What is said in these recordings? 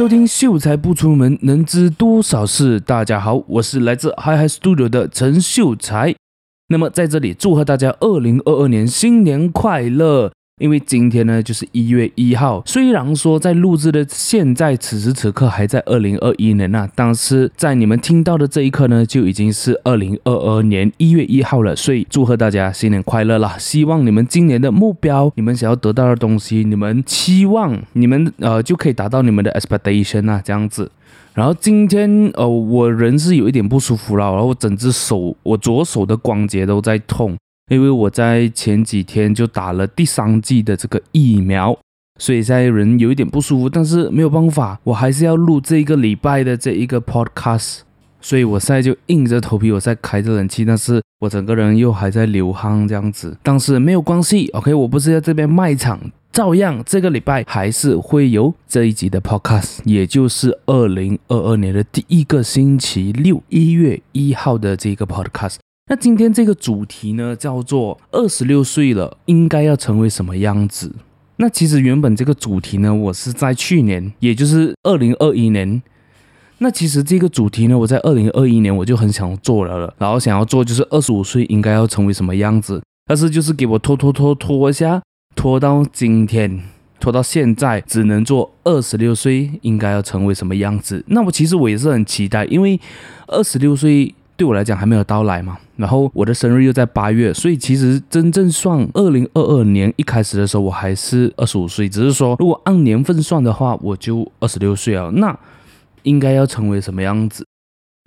收听秀才不出门，能知多少事。大家好，我是来自 Hi Hi Studio 的陈秀才。那么在这里祝贺大家二零二二年新年快乐。因为今天呢，就是一月一号。虽然说在录制的现在此时此刻还在二零二一年呐，但是在你们听到的这一刻呢，就已经是二零二二年一月一号了。所以祝贺大家新年快乐啦！希望你们今年的目标，你们想要得到的东西，你们期望你们呃就可以达到你们的 expectation 啊，这样子。然后今天呃，我人是有一点不舒服了，然后我整只手，我左手的关节都在痛。因为我在前几天就打了第三剂的这个疫苗，所以现在人有一点不舒服，但是没有办法，我还是要录这一个礼拜的这一个 podcast，所以我现在就硬着头皮，我在开着冷气，但是我整个人又还在流汗这样子，但是没有关系，OK，我不是在这边卖场，照样这个礼拜还是会有这一集的 podcast，也就是二零二二年的第一个星期六，一月一号的这个 podcast。那今天这个主题呢，叫做二十六岁了，应该要成为什么样子？那其实原本这个主题呢，我是在去年，也就是二零二一年。那其实这个主题呢，我在二零二一年我就很想做了了，然后想要做就是二十五岁应该要成为什么样子，但是就是给我拖拖拖拖一下，拖到今天，拖到现在，只能做二十六岁应该要成为什么样子。那我其实我也是很期待，因为二十六岁。对我来讲还没有到来嘛，然后我的生日又在八月，所以其实真正算二零二二年一开始的时候，我还是二十五岁，只是说如果按年份算的话，我就二十六岁啊。那应该要成为什么样子？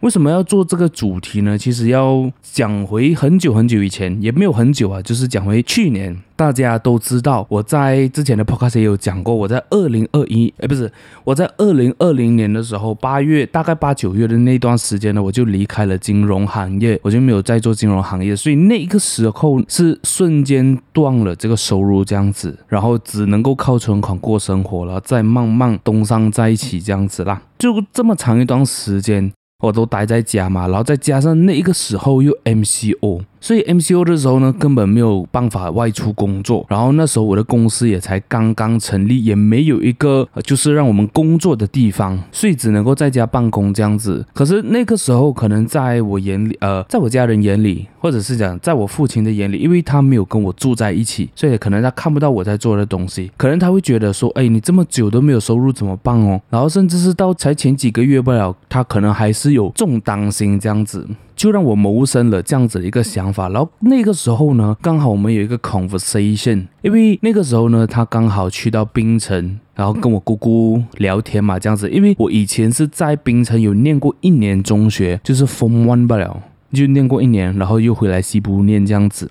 为什么要做这个主题呢？其实要讲回很久很久以前，也没有很久啊，就是讲回去年。大家都知道，我在之前的 podcast 也有讲过，我在二零二一，哎，不是，我在二零二零年的时候，八月大概八九月的那段时间呢，我就离开了金融行业，我就没有再做金融行业，所以那个时候是瞬间断了这个收入，这样子，然后只能够靠存款过生活了，再慢慢东山再起这样子啦，就这么长一段时间。我都待在家嘛，然后再加上那个时候又 MCO，所以 MCO 的时候呢，根本没有办法外出工作。然后那时候我的公司也才刚刚成立，也没有一个就是让我们工作的地方，所以只能够在家办公这样子。可是那个时候，可能在我眼里，呃，在我家人眼里，或者是讲在我父亲的眼里，因为他没有跟我住在一起，所以可能他看不到我在做的东西，可能他会觉得说，哎，你这么久都没有收入怎么办哦？然后甚至是到才前几个月不了，他可能还是。有重担心这样子，就让我萌生了这样子的一个想法。然后那个时候呢，刚好我们有一个 conversation，因为那个时候呢，他刚好去到槟城，然后跟我姑姑聊天嘛，这样子。因为我以前是在槟城有念过一年中学，就是 Form One 罢了，就念过一年，然后又回来西部念这样子。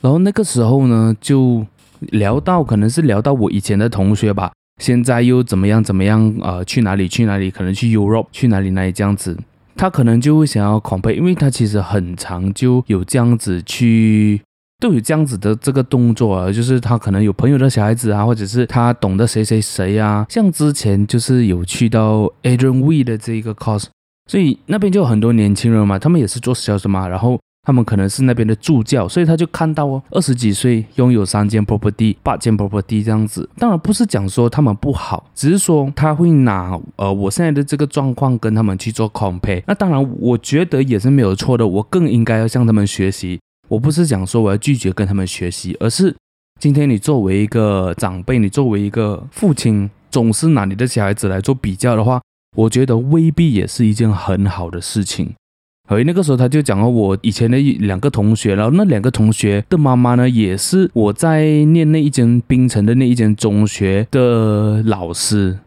然后那个时候呢，就聊到可能是聊到我以前的同学吧，现在又怎么样怎么样啊、呃？去哪里去哪里？可能去 Europe，去哪里哪里这样子。他可能就会想要 copy，因为他其实很长就有这样子去，都有这样子的这个动作啊，就是他可能有朋友的小孩子啊，或者是他懂得谁谁谁啊，像之前就是有去到 Adrian Wee 的这一个 course，所以那边就有很多年轻人嘛，他们也是做销售嘛，然后。他们可能是那边的助教，所以他就看到哦，二十几岁拥有三间 property、八间 property 这样子。当然不是讲说他们不好，只是说他会拿呃我现在的这个状况跟他们去做 compare。那当然，我觉得也是没有错的，我更应该要向他们学习。我不是讲说我要拒绝跟他们学习，而是今天你作为一个长辈，你作为一个父亲，总是拿你的小孩子来做比较的话，我觉得未必也是一件很好的事情。所以那个时候他就讲了我以前的一两个同学，然后那两个同学的妈妈呢，也是我在念那一间槟城的那一间中学的老师，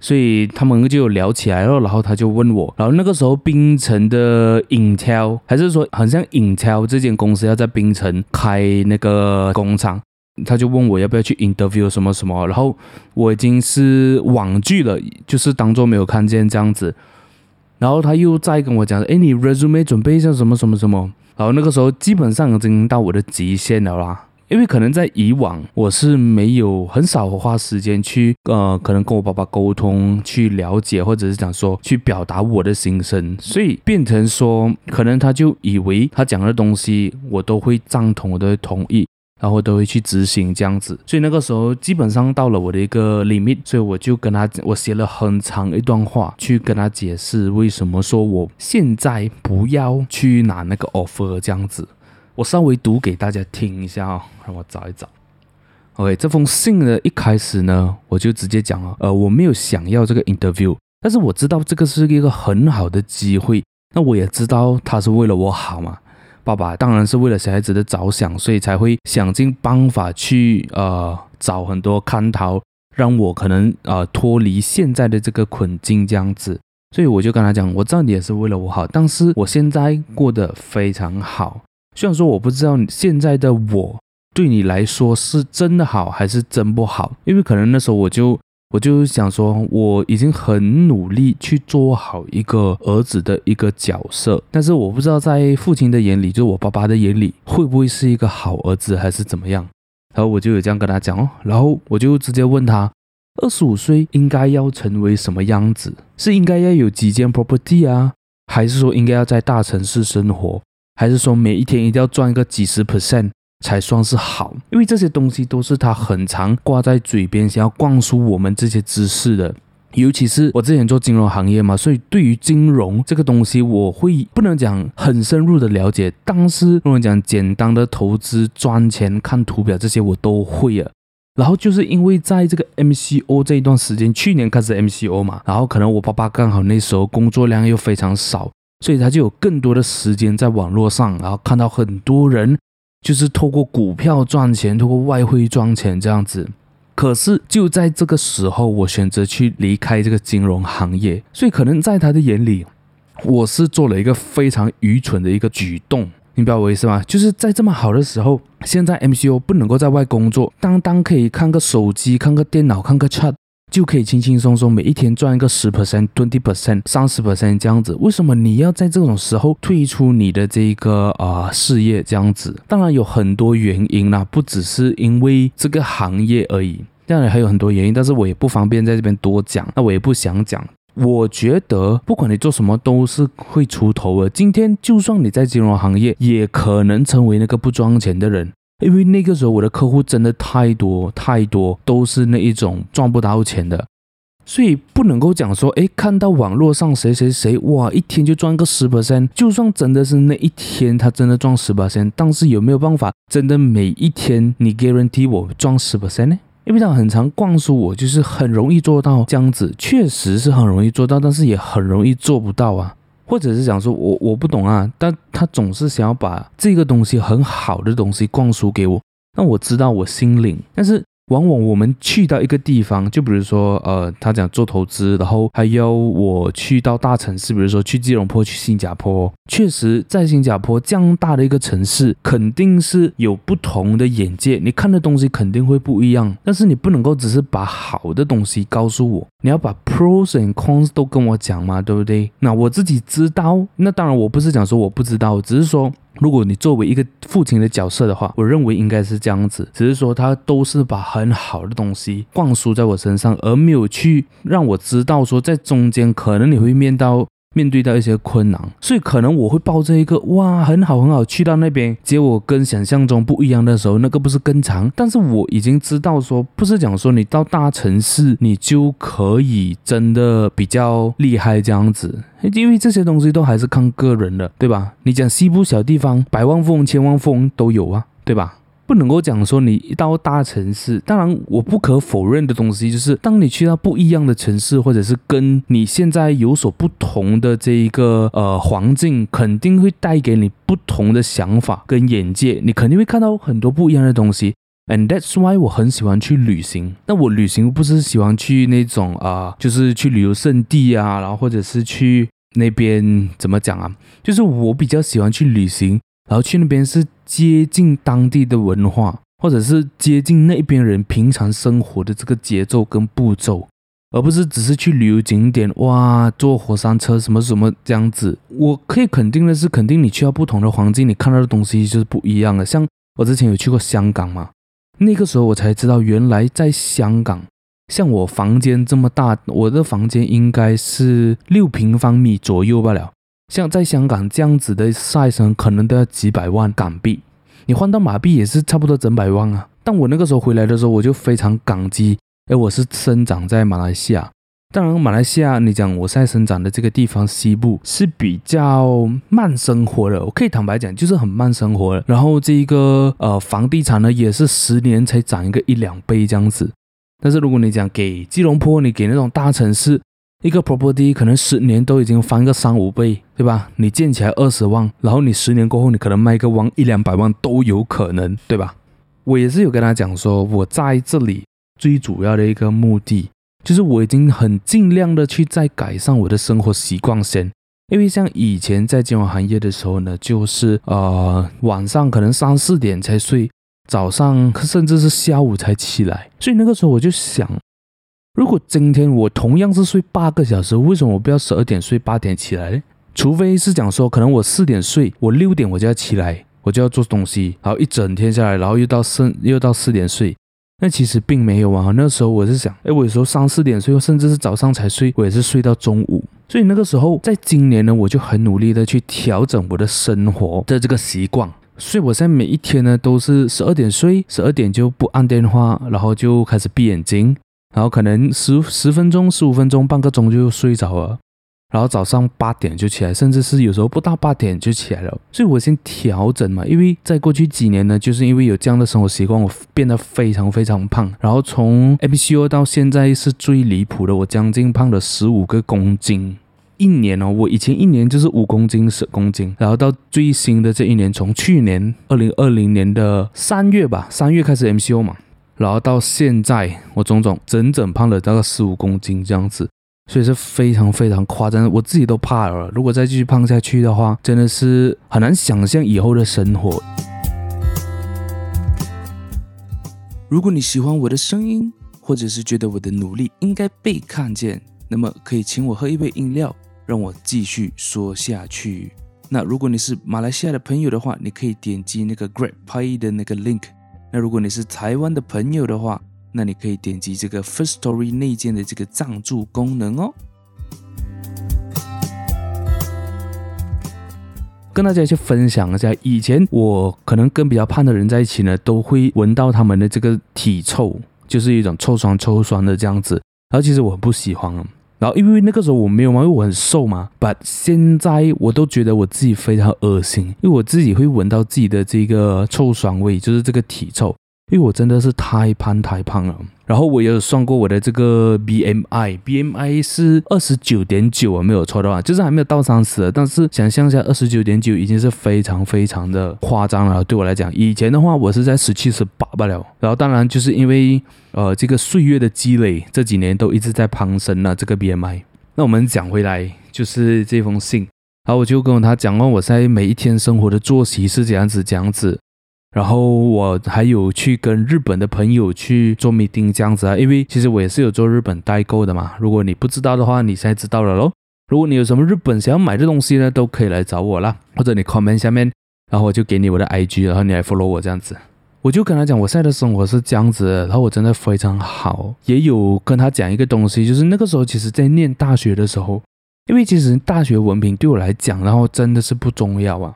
所以他们就有聊起来了。然后他就问我，然后那个时候槟城的 Intel 还是说很像 Intel 这间公司要在槟城开那个工厂，他就问我要不要去 interview 什么什么，然后我已经是婉拒了，就是当做没有看见这样子。然后他又再跟我讲，哎，你 resume 准备一下什么什么什么。然后那个时候基本上已经到我的极限了啦，因为可能在以往我是没有很少花时间去呃，可能跟我爸爸沟通，去了解或者是讲说去表达我的心声，所以变成说可能他就以为他讲的东西我都会赞同，我都会同意。然后都会去执行这样子。所以那个时候基本上到了我的一个 limit，所以我就跟他我写了很长一段话去跟他解释为什么说我现在不要去拿那个 offer 这样子。我稍微读给大家听一下啊、哦，让我找一找。OK，这封信的一开始呢，我就直接讲了，呃，我没有想要这个 interview，但是我知道这个是一个很好的机会。那我也知道他是为了我好嘛，爸爸当然是为了小孩子的着想，所以才会想尽办法去呃找很多看头，让我可能呃脱离现在的这个困境这样子。所以我就跟他讲，我知道你也是为了我好，但是我现在过得非常好。虽然说我不知道现在的我对你来说是真的好还是真不好，因为可能那时候我就。我就想说，我已经很努力去做好一个儿子的一个角色，但是我不知道在父亲的眼里，就是我爸爸的眼里，会不会是一个好儿子，还是怎么样？然后我就有这样跟他讲哦，然后我就直接问他，二十五岁应该要成为什么样子？是应该要有几间 property 啊，还是说应该要在大城市生活，还是说每一天一定要赚个几十 percent？才算是好，因为这些东西都是他很常挂在嘴边，想要灌输我们这些知识的。尤其是我之前做金融行业嘛，所以对于金融这个东西，我会不能讲很深入的了解，但是不能讲简单的投资、赚钱、看图表这些，我都会啊。然后就是因为在这个 MCO 这一段时间，去年开始 MCO 嘛，然后可能我爸爸刚好那时候工作量又非常少，所以他就有更多的时间在网络上，然后看到很多人。就是透过股票赚钱，透过外汇赚钱这样子。可是就在这个时候，我选择去离开这个金融行业，所以可能在他的眼里，我是做了一个非常愚蠢的一个举动。你明白我意思吗？就是在这么好的时候，现在 MCO 不能够在外工作，单单可以看个手机、看个电脑、看个 chat。就可以轻轻松松每一天赚一个十 percent、twenty percent、三十 percent 这样子。为什么你要在这种时候退出你的这个啊、呃、事业这样子？当然有很多原因啦，不只是因为这个行业而已，当然还有很多原因，但是我也不方便在这边多讲，那我也不想讲。我觉得不管你做什么都是会出头的。今天就算你在金融行业，也可能成为那个不赚钱的人。因为那个时候我的客户真的太多太多，都是那一种赚不到钱的，所以不能够讲说，哎，看到网络上谁谁谁，哇，一天就赚个十 percent，就算真的是那一天他真的赚十 percent，但是有没有办法真的每一天你 guarantee 我赚十 percent 呢？因为这样很常灌输我，就是很容易做到这样子，确实是很容易做到，但是也很容易做不到啊。或者是想说，我我不懂啊，但他总是想要把这个东西很好的东西灌输给我，那我知道我心领，但是。往往我们去到一个地方，就比如说，呃，他讲做投资，然后还要我去到大城市，比如说去吉隆坡、去新加坡。确实，在新加坡这样大的一个城市，肯定是有不同的眼界，你看的东西肯定会不一样。但是你不能够只是把好的东西告诉我，你要把 pros and cons 都跟我讲嘛，对不对？那我自己知道，那当然我不是讲说我不知道，只是说。如果你作为一个父亲的角色的话，我认为应该是这样子，只是说他都是把很好的东西灌输在我身上，而没有去让我知道说在中间可能你会面到。面对到一些困难，所以可能我会抱着一个哇，很好很好，去到那边，结果跟想象中不一样的时候，那个不是更长？但是我已经知道说，不是讲说你到大城市你就可以真的比较厉害这样子，因为这些东西都还是看个人的，对吧？你讲西部小地方，百万富翁、千万富翁都有啊，对吧？不能够讲说你一到大城市，当然我不可否认的东西就是，当你去到不一样的城市，或者是跟你现在有所不同的这一个呃环境，肯定会带给你不同的想法跟眼界，你肯定会看到很多不一样的东西。And that's why 我很喜欢去旅行。那我旅行不是喜欢去那种啊、就是去旅游胜地啊，然后或者是去那边怎么讲啊？就是我比较喜欢去旅行。然后去那边是接近当地的文化，或者是接近那边人平常生活的这个节奏跟步骤，而不是只是去旅游景点，哇，坐火山车什么什么这样子。我可以肯定的是，肯定你去到不同的环境，你看到的东西就是不一样的。像我之前有去过香港嘛，那个时候我才知道，原来在香港，像我房间这么大，我的房间应该是六平方米左右罢了。像在香港这样子的赛程可能都要几百万港币，你换到马币也是差不多整百万啊。但我那个时候回来的时候，我就非常感激，哎，我是生长在马来西亚。当然，马来西亚，你讲我现在生长的这个地方西部是比较慢生活的，我可以坦白讲，就是很慢生活的。然后这一个呃房地产呢，也是十年才涨一个一两倍这样子。但是如果你讲给吉隆坡，你给那种大城市一个 property，可能十年都已经翻个三五倍，对吧？你建起来二十万，然后你十年过后，你可能卖个万一两百万都有可能，对吧？我也是有跟他讲说，我在这里最主要的一个目的。就是我已经很尽量的去再改善我的生活习惯先，因为像以前在金融行业的时候呢，就是呃晚上可能三四点才睡，早上甚至是下午才起来，所以那个时候我就想，如果今天我同样是睡八个小时，为什么我不要十二点睡八点起来呢？除非是讲说，可能我四点睡，我六点我就要起来，我就要做东西，然后一整天下来，然后又到四又到四点睡。那其实并没有啊，那时候我是想，哎，我有时候三四点睡，甚至是早上才睡，我也是睡到中午。所以那个时候，在今年呢，我就很努力的去调整我的生活的这个习惯。所以我现在每一天呢，都是十二点睡，十二点就不按电话，然后就开始闭眼睛，然后可能十十分钟、十五分钟、半个钟就睡着了。然后早上八点就起来，甚至是有时候不到八点就起来了。所以我先调整嘛，因为在过去几年呢，就是因为有这样的生活习惯，我变得非常非常胖。然后从 MCO 到现在是最离谱的，我将近胖了十五个公斤。一年哦，我以前一年就是五公斤、十公斤，然后到最新的这一年，从去年二零二零年的三月吧，三月开始 MCO 嘛，然后到现在，我总总整整胖了大概十五公斤这样子。所以是非常非常夸张，我自己都怕了。如果再继续胖下去的话，真的是很难想象以后的生活。如果你喜欢我的声音，或者是觉得我的努力应该被看见，那么可以请我喝一杯饮料，让我继续说下去。那如果你是马来西亚的朋友的话，你可以点击那个 GrabPay 的那个 link。那如果你是台湾的朋友的话，那你可以点击这个 First Story 内建的这个赞助功能哦。跟大家去分享一下，以前我可能跟比较胖的人在一起呢，都会闻到他们的这个体臭，就是一种臭酸臭酸的这样子。然后其实我很不喜欢，然后因为那个时候我没有嘛，因为我很瘦嘛。But 现在我都觉得我自己非常恶心，因为我自己会闻到自己的这个臭酸味，就是这个体臭。因为我真的是太胖太胖了，然后我也有算过我的这个 BMI，BMI 是二十九点九啊，没有错的话，就是还没有到三十，但是想象一下，二十九点九已经是非常非常的夸张了。对我来讲，以前的话我是在十七十八罢了，然后当然就是因为呃这个岁月的积累，这几年都一直在攀升了这个 BMI。那我们讲回来，就是这封信，然后我就跟他讲了我在每一天生活的作息是这样子这样子。然后我还有去跟日本的朋友去做 meeting 这样子啊，因为其实我也是有做日本代购的嘛。如果你不知道的话，你现在知道了喽。如果你有什么日本想要买的东西呢，都可以来找我啦，或者你 comment 下面，然后我就给你我的 IG，然后你来 follow 我这样子。我就跟他讲，我现在的生活是这样子，然后我真的非常好。也有跟他讲一个东西，就是那个时候其实在念大学的时候，因为其实大学文凭对我来讲，然后真的是不重要啊。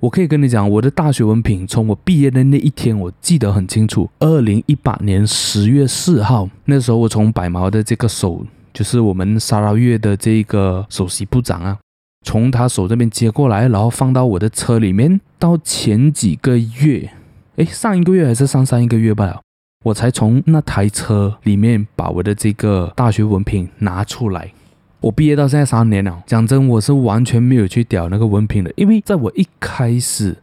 我可以跟你讲，我的大学文凭从我毕业的那一天，我记得很清楚。二零一八年十月四号，那时候我从百毛的这个手，就是我们沙拉越的这个首席部长啊，从他手这边接过来，然后放到我的车里面。到前几个月，诶，上一个月还是上上一个月吧，我才从那台车里面把我的这个大学文凭拿出来。我毕业到现在三年了，讲真，我是完全没有去屌那个文凭的，因为在我一开始。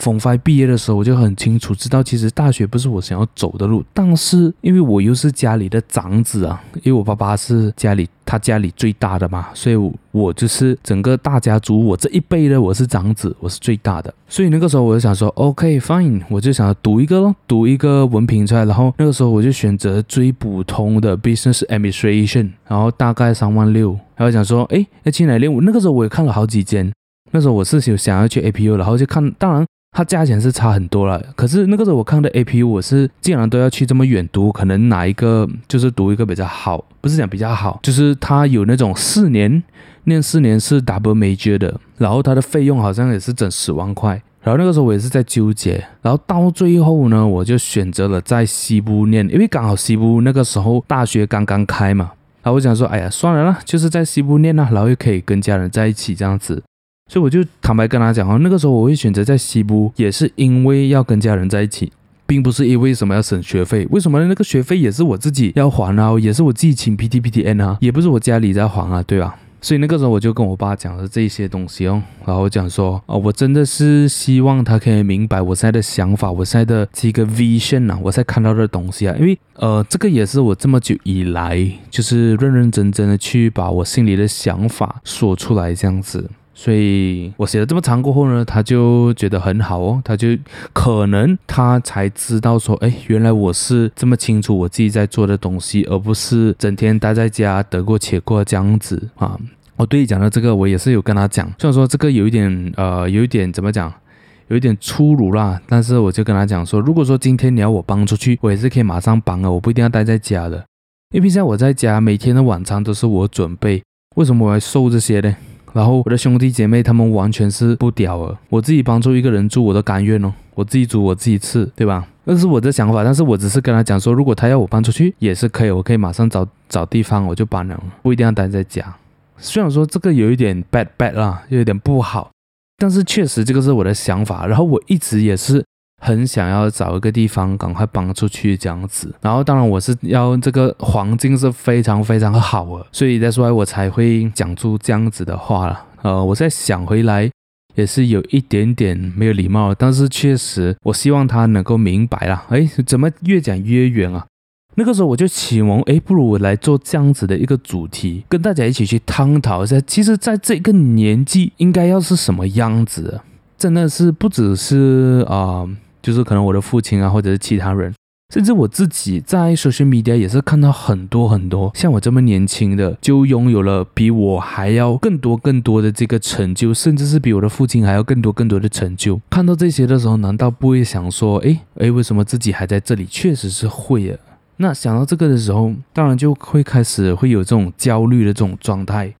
Form 5毕业的时候，我就很清楚知道，其实大学不是我想要走的路。但是因为我又是家里的长子啊，因为我爸爸是家里他家里最大的嘛，所以我就是整个大家族，我这一辈的我是长子，我是最大的。所以那个时候我就想说，OK fine，我就想要读一个咯，读一个文凭出来。然后那个时候我就选择最普通的 Business Administration，然后大概三万六。然后想说，哎，要去哪里？我那个时候我也看了好几间，那时候我是有想要去 APU，然后就看，当然。它价钱是差很多了，可是那个时候我看的 APU，我是既然都要去这么远读，可能哪一个就是读一个比较好，不是讲比较好，就是它有那种四年念四年是 double major 的，然后它的费用好像也是整十万块，然后那个时候我也是在纠结，然后到最后呢，我就选择了在西部念，因为刚好西部那个时候大学刚刚开嘛。然后我想说，哎呀，算了啦，就是在西部念啦，然后又可以跟家人在一起这样子。所以我就坦白跟他讲哦，那个时候我会选择在西部，也是因为要跟家人在一起，并不是因为什么要省学费。为什么呢？那个学费也是我自己要还啊，也是我自己请 PTPTN 啊，也不是我家里在还啊，对吧？所以那个时候我就跟我爸讲了这些东西哦，然后讲说，哦，我真的是希望他可以明白我现在的想法，我现在的这个 vision 啊，我现在看到的东西啊，因为呃，这个也是我这么久以来就是认认真真的去把我心里的想法说出来这样子。所以我写了这么长过后呢，他就觉得很好哦，他就可能他才知道说，哎，原来我是这么清楚我自己在做的东西，而不是整天待在家得过且过这样子啊。我，对你，讲到这个，我也是有跟他讲，虽然说这个有一点呃，有一点怎么讲，有一点粗鲁啦，但是我就跟他讲说，如果说今天你要我帮出去，我也是可以马上帮啊，我不一定要待在家的，因为现在我在家，每天的晚餐都是我准备，为什么我要受这些呢？然后我的兄弟姐妹他们完全是不屌了，我自己帮助一个人住我都甘愿哦，我自己煮我自己吃，对吧？那是我的想法，但是我只是跟他讲说，如果他要我搬出去也是可以，我可以马上找找地方我就搬了，不一定要待在家。虽然说这个有一点 bad bad 啦，又有点不好，但是确实这个是我的想法。然后我一直也是很想要找一个地方赶快搬出去这样子。然后当然我是要这个环境是非常非常好的，所以 that's why 我才会讲出这样子的话了。呃，我在想回来也是有一点点没有礼貌，但是确实我希望他能够明白啦。哎，怎么越讲越远啊？那个时候我就启蒙，哎，不如我来做这样子的一个主题，跟大家一起去探讨一下，其实在这个年纪应该要是什么样子？真的是不只是啊、就是可能我的父亲啊，或者是其他人，甚至我自己在 social media 也是看到很多很多像我这么年轻的，就拥有了比我还要更多更多的这个成就，甚至是比我的父亲还要更多更多的成就。看到这些的时候，难道不会想说，哎哎，为什么自己还在这里？确实是会啊。那想到这个的时候，当然就会开始会有这种焦虑的这种状态，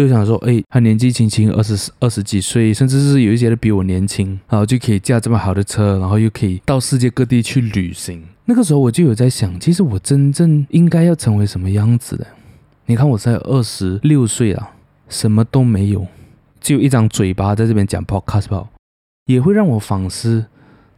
又想说，哎，他年纪轻轻，二十二十几岁，甚至是有一些人比我年轻，然后就可以驾这么好的车，然后又可以到世界各地去旅行。那个时候我就有在想，其实我真正应该要成为什么样子的？你看我才二十六岁啊，什么都没有，只有一张嘴巴在这边讲 podcast，也会让我反思，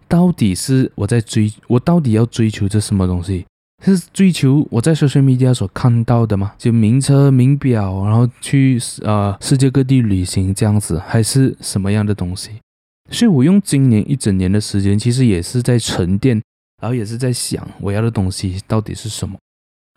到底是我在追，我到底要追求这什么东西？是追求我在 social media 所看到的吗？就名车名表，然后去呃世界各地旅行这样子，还是什么样的东西？所以我用今年一整年的时间，其实也是在沉淀，然后也是在想我要的东西到底是什么。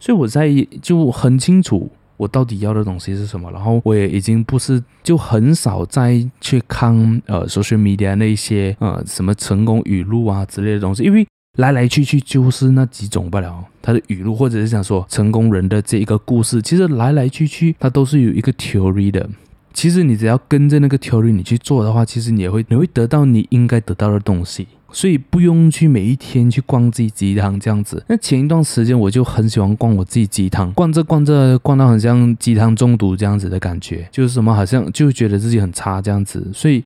所以我在就很清楚我到底要的东西是什么，然后我也已经不是就很少再去看呃 social media 那些呃什么成功语录啊之类的东西，因为。来来去去就是那几种罢了，他的语录或者是想说成功人的这一个故事，其实来来去去它都是有一个 theory 的。其实你只要跟着那个 theory 你去做的话，其实你也会你会得到你应该得到的东西。所以不用去每一天去灌自己鸡汤这样子。那前一段时间我就很喜欢灌我自己鸡汤，灌着灌着灌到很像鸡汤中毒这样子的感觉，就是什么好像就觉得自己很差这样子，所以。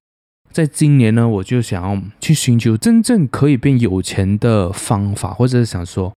在今年呢，我就想要去寻求真正可以变有钱的方法，或者是想说，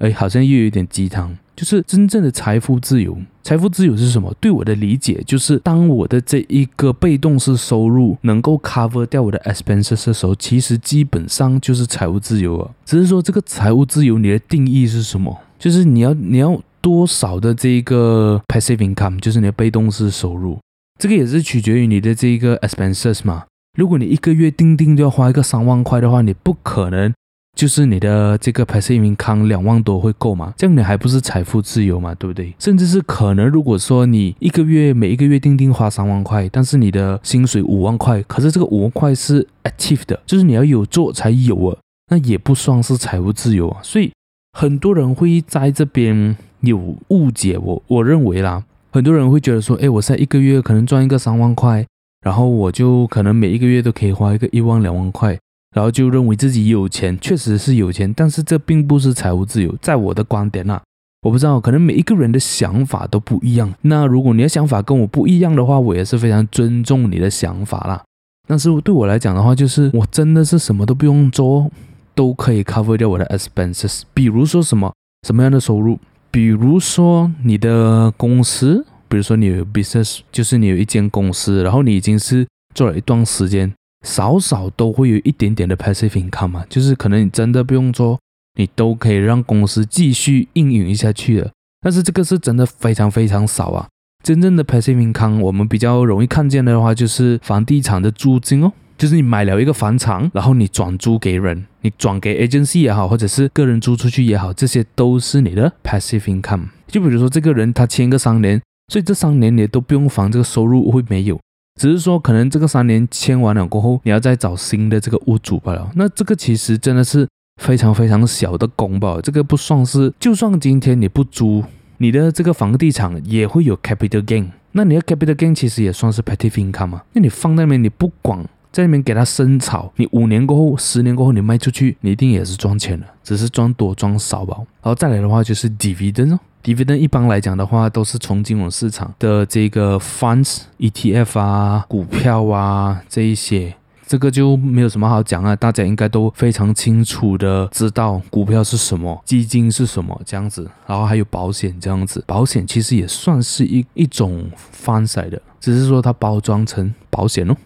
哎，好像又有一点鸡汤，就是真正的财富自由。财富自由是什么？对我的理解，就是当我的这一个被动式收入能够 cover 掉我的 expenses 的时候，其实基本上就是财务自由了。只是说这个财务自由，你的定义是什么？就是你要你要多少的这一个 passive income，就是你的被动式收入，这个也是取决于你的这一个 expenses 嘛。如果你一个月定定就要花一个三万块的话，你不可能就是你的这个 passive income 两万多会够吗？这样你还不是财富自由嘛，对不对？甚至是可能，如果说你一个月每一个月定定花三万块，但是你的薪水五万块，可是这个五万块是 active 的，就是你要有做才有啊，那也不算是财务自由啊。所以很多人会在这边有误解我，我认为啦，很多人会觉得说，哎，我现在一个月可能赚一个三万块。然后我就可能每一个月都可以花一个一万两万块，然后就认为自己有钱，确实是有钱，但是这并不是财务自由。在我的观点啊，我不知道，可能每一个人的想法都不一样。那如果你的想法跟我不一样的话，我也是非常尊重你的想法啦。但是对我来讲的话，就是我真的是什么都不用做，都可以 cover 掉我的 expenses。比如说什么什么样的收入？比如说你的公司，比如说你有 business，就是你有一间公司，然后你已经是做了一段时间，少少都会有一点点的 passive income 嘛，就是可能你真的不用做，你都可以让公司继续运营下去的。但是这个是真的非常非常少啊。真正的 passive income，我们比较容易看见的话，就是房地产的租金哦，就是你买了一个房产，然后你转租给人，你转给 agency 也好，或者是个人租出去也好，这些都是你的 passive income。就比如说这个人他签个三年，所以这三年你都不用烦这个收入会没有，只是说可能这个三年签完了过后，你要再找新的这个屋主罢了。那这个其实真的是非常非常小的工吧，这个不算是，就算今天你不租。你的这个房地产也会有 capital gain，那你的 capital gain 其实也算是 passive income 嘛？那你放在那边，你不管在那边给它生炒，你五年过后、十年过后你卖出去，你一定也是赚钱的，只是赚多赚少吧。然后再来的话就是 dividend 哦，dividend 一般来讲的话都是从金融市场的这个 funds、ETF 啊、股票啊这一些。这个就没有什么好讲啊，大家应该都非常清楚的知道股票是什么，基金是什么这样子，然后还有保险这样子，保险其实也算是一一种方式的，只是说它包装成保险哦。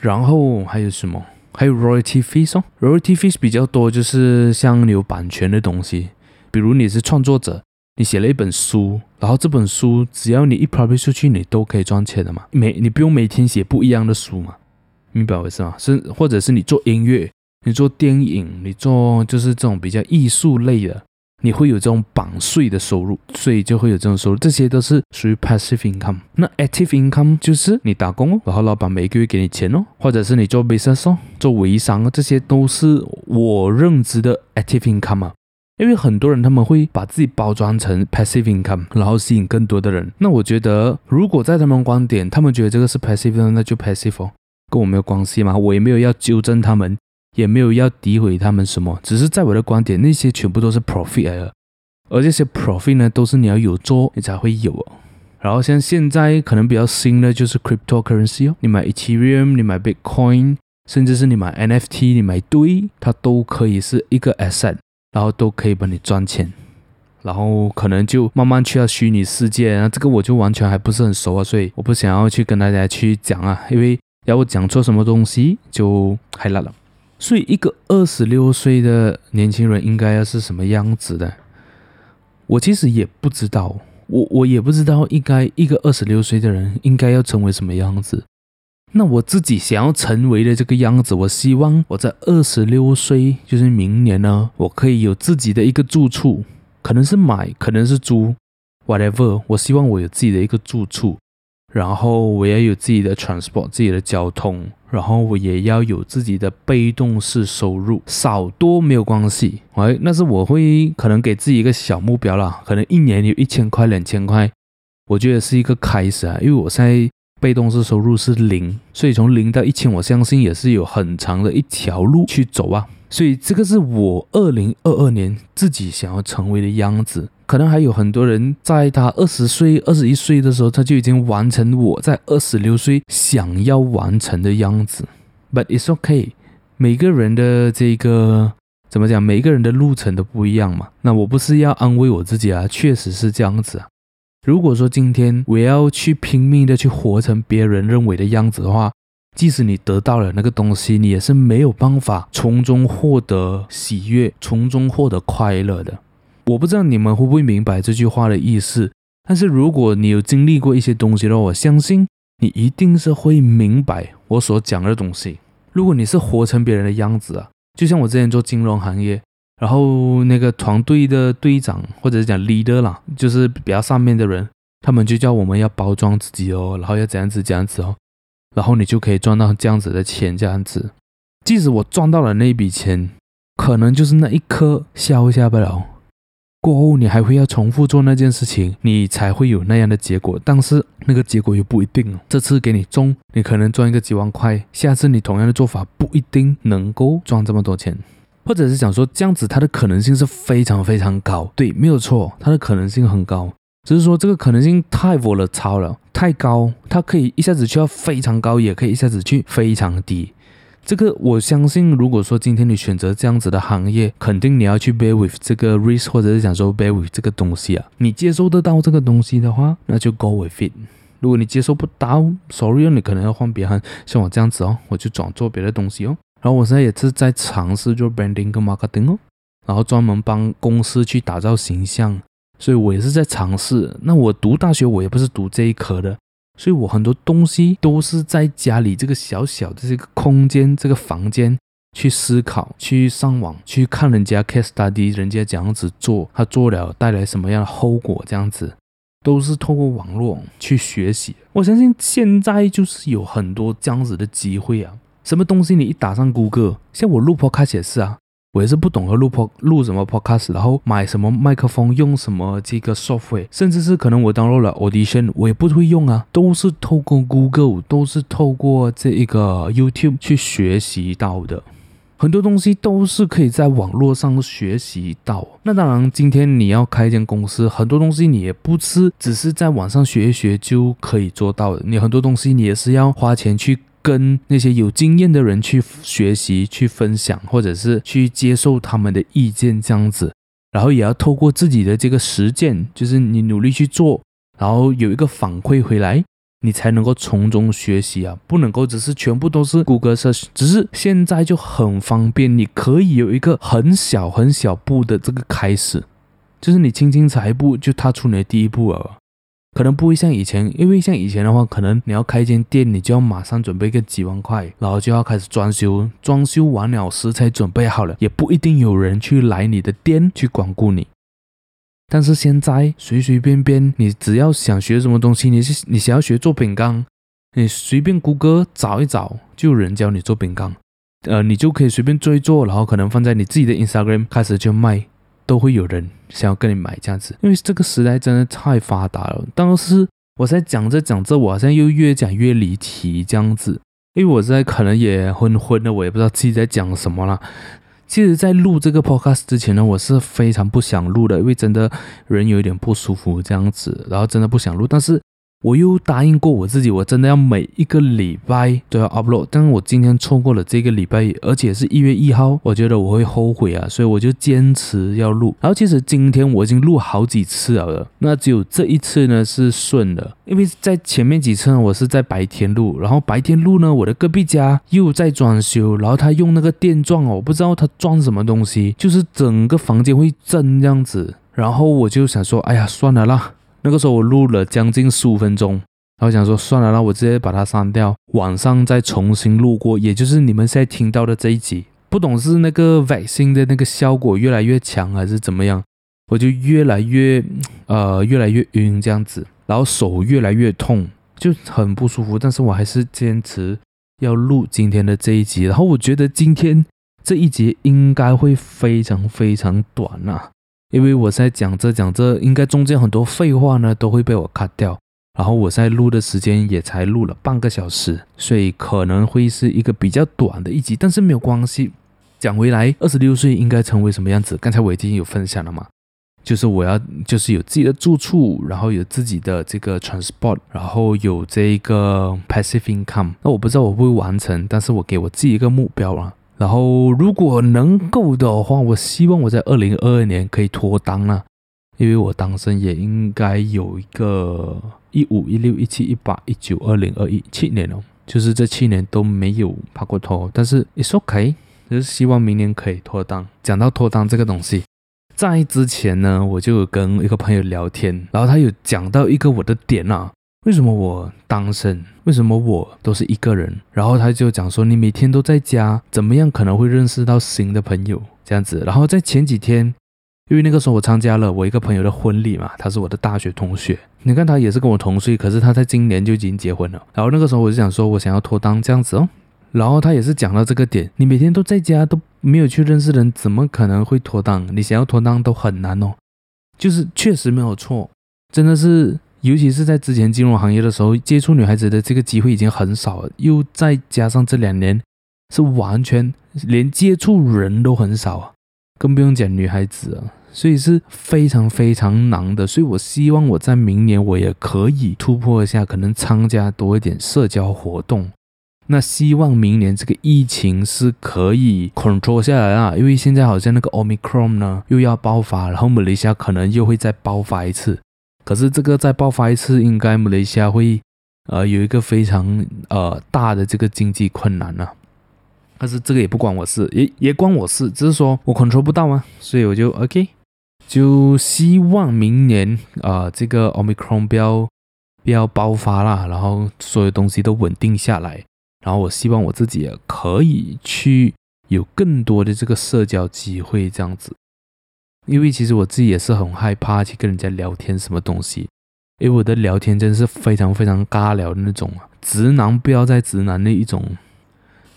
然后还有什么？还有 royalty fees 哦，royalty fees 比较多，就是像你有版权的东西，比如你是创作者，你写了一本书，然后这本书只要你一 publish 出去，你都可以赚钱的嘛，每你不用每天写不一样的书嘛。明白我意思吗？是，或者是你做音乐，你做电影，你做就是这种比较艺术类的，你会有这种版税的收入，所以就会有这种收入，这些都是属于 passive income。那 active income 就是你打工哦，然后老板每个月给你钱哦，或者是你做 business 哦，做微商，这些都是我认知的 active income 啊。因为很多人他们会把自己包装成 passive income，然后吸引更多的人。那我觉得，如果在他们观点，他们觉得这个是 passive，那就 passive 哦。跟我没有关系嘛，我也没有要纠正他们，也没有要诋毁他们什么，只是在我的观点，那些全部都是 profit 来的，而这些 profit 呢，都是你要有做，你才会有哦。然后像现在可能比较新的就是 cryptocurrency 哦，你买 Ethereum，你买 Bitcoin，甚至是你买 NFT，你买堆，它都可以是一个 asset，然后都可以帮你赚钱，然后可能就慢慢去到虚拟世界，那这个我就完全还不是很熟啊，所以我不想要去跟大家去讲啊，因为。要我讲错什么东西就太辣了，所以一个二十六岁的年轻人应该要是什么样子的？我其实也不知道，我我也不知道应该一个二十六岁的人应该要成为什么样子。那我自己想要成为的这个样子，我希望我在二十六岁，就是明年呢，我可以有自己的一个住处，可能是买，可能是租，whatever。我希望我有自己的一个住处。然后我也有自己的 transport，自己的交通，然后我也要有自己的被动式收入，少多没有关系，哎，那是我会可能给自己一个小目标啦，可能一年有一千块、两千块，我觉得是一个开始啊，因为我现在被动式收入是零，所以从零到一千，我相信也是有很长的一条路去走啊，所以这个是我二零二二年自己想要成为的样子。可能还有很多人在他二十岁、二十一岁的时候，他就已经完成我在二十六岁想要完成的样子。But it's okay，每个人的这个怎么讲？每个人的路程都不一样嘛。那我不是要安慰我自己啊，确实是这样子啊。如果说今天我要去拼命的去活成别人认为的样子的话，即使你得到了那个东西，你也是没有办法从中获得喜悦，从中获得快乐的。我不知道你们会不会明白这句话的意思，但是如果你有经历过一些东西的话，我相信你一定是会明白我所讲的东西。如果你是活成别人的样子啊，就像我之前做金融行业，然后那个团队的队长或者是讲 leader 啦，就是比较上面的人，他们就叫我们要包装自己哦，然后要怎样子这样子哦，然后你就可以赚到这样子的钱，这样子。即使我赚到了那一笔钱，可能就是那一刻笑一下不了。过后你还会要重复做那件事情，你才会有那样的结果。但是那个结果又不一定。这次给你中，你可能赚一个几万块；下次你同样的做法不一定能够赚这么多钱。或者是想说这样子，它的可能性是非常非常高。对，没有错，它的可能性很高。只是说这个可能性太 volatile 了，太高，它可以一下子去到非常高，也可以一下子去非常低。这个我相信，如果说今天你选择这样子的行业，肯定你要去 bear with 这个 risk，或者是想说 bear with 这个东西啊，你接受得到这个东西的话，那就 go with it。如果你接受不到，sorry，你可能要换别行，像我这样子哦，我就转做别的东西哦。然后我现在也是在尝试做 branding 跟 marketing 哦，然后专门帮公司去打造形象。所以我也是在尝试。那我读大学，我也不是读这一科的，所以我很多东西都是在家里这个小小的这个空间、这个房间去思考、去上网、去看人家 case study，人家怎样子做，他做了带来什么样的后果，这样子都是透过网络去学习。我相信现在就是有很多这样子的机会啊，什么东西你一打上 Google，像我录 podcast 也是啊。我也是不懂得录 pod 录什么 podcast，然后买什么麦克风，用什么这个 software，甚至是可能我 download 了 Audition，我也不会用啊，都是透过 Google，都是透过这一个 YouTube 去学习到的。很多东西都是可以在网络上学习到。那当然，今天你要开一间公司，很多东西你也不是只是在网上学一学就可以做到的，你很多东西你也是要花钱去。跟那些有经验的人去学习、去分享，或者是去接受他们的意见，这样子，然后也要透过自己的这个实践，就是你努力去做，然后有一个反馈回来，你才能够从中学习啊，不能够只是全部都是谷歌 search，只是现在就很方便，你可以有一个很小很小步的这个开始，就是你轻轻踩一步就踏出你的第一步了。可能不会像以前，因为像以前的话，可能你要开一间店，你就要马上准备个几万块，然后就要开始装修，装修完了，食材准备好了，也不一定有人去来你的店去光顾你。但是现在随随便便，你只要想学什么东西，你是你想要学做饼干，你随便谷歌找一找，就有人教你做饼干，呃，你就可以随便做一做，然后可能放在你自己的 Instagram 开始就卖。都会有人想要跟你买这样子，因为这个时代真的太发达了。但是我在讲着讲着，我好像又越讲越离题这样子，因为我在可能也昏昏的，我也不知道自己在讲什么了。其实，在录这个 podcast 之前呢，我是非常不想录的，因为真的人有一点不舒服这样子，然后真的不想录，但是。我又答应过我自己，我真的要每一个礼拜都要 upload。但是我今天错过了这个礼拜，而且是一月一号，我觉得我会后悔啊，所以我就坚持要录。然后其实今天我已经录好几次了，那只有这一次呢是顺的，因为在前面几次呢我是在白天录，然后白天录呢我的隔壁家又在装修，然后他用那个电钻哦，我不知道他钻什么东西，就是整个房间会震这样子，然后我就想说，哎呀，算了啦。那个时候我录了将近十五分钟，然后想说算了，那我直接把它删掉，晚上再重新录过，也就是你们现在听到的这一集。不懂是那个 vaccine 的那个效果越来越强还是怎么样，我就越来越呃越来越晕这样子，然后手越来越痛，就很不舒服。但是我还是坚持要录今天的这一集，然后我觉得今天这一集应该会非常非常短啊。因为我在讲着讲着，应该中间很多废话呢都会被我 cut 掉，然后我在录的时间也才录了半个小时，所以可能会是一个比较短的一集，但是没有关系。讲回来，二十六岁应该成为什么样子？刚才我已经有分享了嘛，就是我要就是有自己的住处，然后有自己的这个 transport，然后有这个 passive income。那我不知道我会不会完成，但是我给我自己一个目标啊。然后，如果能够的话，我希望我在二零二二年可以脱单啊，因为我单身也应该有一个一五一六一七一八一九二零二一七年哦，就是这七年都没有拍过拖，但是 it's OK，就是希望明年可以脱单。讲到脱单这个东西，在之前呢，我就有跟一个朋友聊天，然后他有讲到一个我的点啊。为什么我单身？为什么我都是一个人？然后他就讲说，你每天都在家，怎么样可能会认识到新的朋友？这样子。然后在前几天，因为那个时候我参加了我一个朋友的婚礼嘛，他是我的大学同学。你看他也是跟我同岁，可是他在今年就已经结婚了。然后那个时候我就想说，我想要脱单这样子哦。然后他也是讲到这个点，你每天都在家都没有去认识人，怎么可能会脱单？你想要脱单都很难哦。就是确实没有错，真的是。尤其是在之前金融行业的时候，接触女孩子的这个机会已经很少了，又再加上这两年是完全连接触人都很少啊，更不用讲女孩子啊。所以是非常非常难的。所以我希望我在明年我也可以突破一下，可能参加多一点社交活动。那希望明年这个疫情是可以 control 下来啊，因为现在好像那个 Omicron 呢又要爆发，然后马来西亚可能又会再爆发一次。可是这个再爆发一次，应该马来西亚会呃有一个非常呃大的这个经济困难啊。但是这个也不关我事，也也关我事，只是说我 control 不到啊，所以我就 OK，就希望明年啊、呃、这个 Omicron 不要不要爆发啦，然后所有东西都稳定下来。然后我希望我自己也可以去有更多的这个社交机会，这样子。因为其实我自己也是很害怕去跟人家聊天什么东西，因为我的聊天真是非常非常尬聊的那种啊，直男不要再直男的一种。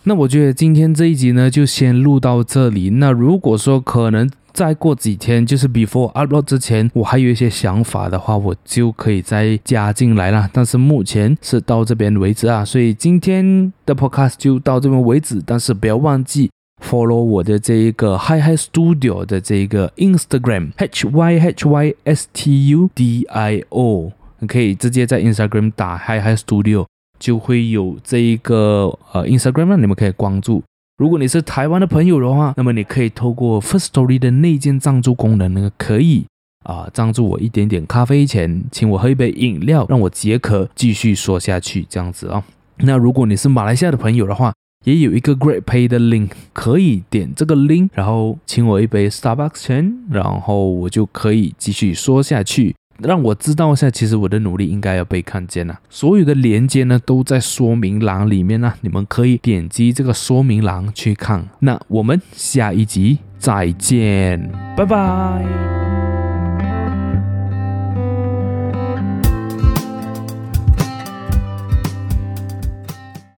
那我觉得今天这一集呢，就先录到这里。那如果说可能。再过几天，就是 before upload 之前，我还有一些想法的话，我就可以再加进来了。但是目前是到这边为止啊，所以今天的 podcast 就到这边为止。但是不要忘记 follow 我的这一个 Hi Hi Studio 的这一个 Instagram H Y H Y S T U D I O，你可以直接在 Instagram 打 Hi Hi Studio，就会有这一个呃 Instagram 你们可以关注。如果你是台湾的朋友的话，那么你可以透过 First Story 的内建赞助功能呢，可以啊赞助我一点点咖啡钱，请我喝一杯饮料，让我解渴，继续说下去这样子啊。那如果你是马来西亚的朋友的话，也有一个 Great Pay 的 link，可以点这个 link，然后请我一杯 Starbucks 钱，然后我就可以继续说下去。让我知道一下，其实我的努力应该要被看见了。所有的连接呢，都在说明栏里面呢，你们可以点击这个说明栏去看。那我们下一集再见，拜拜。